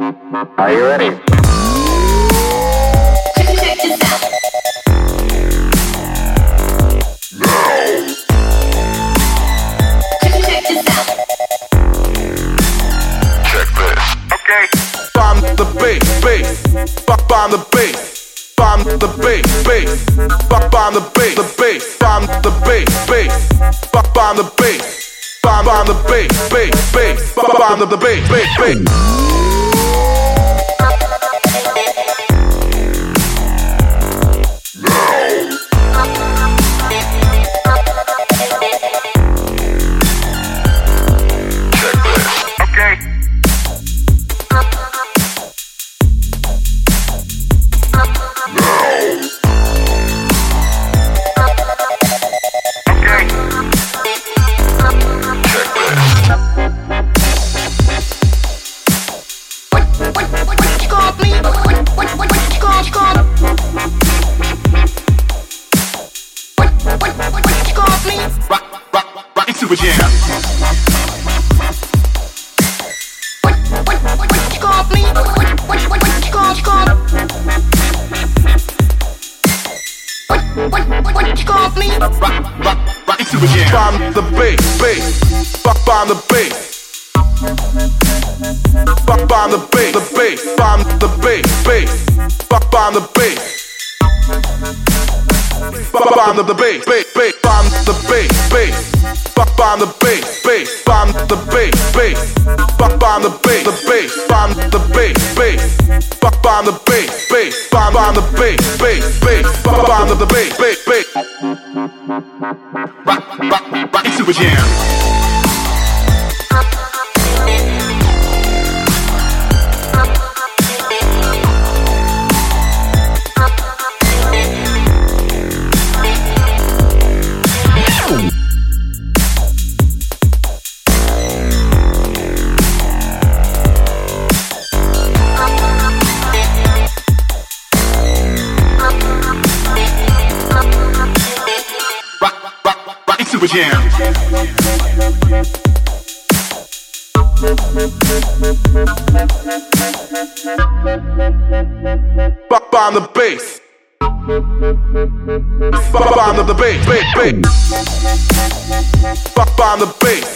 Are you ready? Check this out. Check this out. Check this. Okay. Bomb the bass, bass. Bomb bomb the bass. Bomb the bass, bass. Bomb bomb the bass, the bass. Bomb the bass, bass. Bomb bomb the bass. Bomb bomb the bass, bass, bass. Bomb bomb the the bass, bass, bass. Call me? Bomb the bass, bass. Bomb the bass. Bomb the bass, the bass. Bomb the bass, bass. Bomb the bass. Bomb the bass, bass, bass. Bomb the bass, bass. Bomb the bass, bass. Bomb the bass, bass. Bomb the bass, the bass. Bomb the bass, bass. Bomb the bass, bass. Bomb the bass, bass, bass. Bomb the the bass, bass, bass. Rock, rock, rock into a jam. A jam. Bomb bomb the bass. Bomb bomb the bass, bass, bass. Bomb bomb the bass.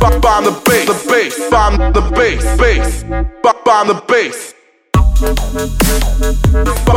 Bomb bomb the bass, the bass. Bomb the bass, bass. Bomb bomb the bass.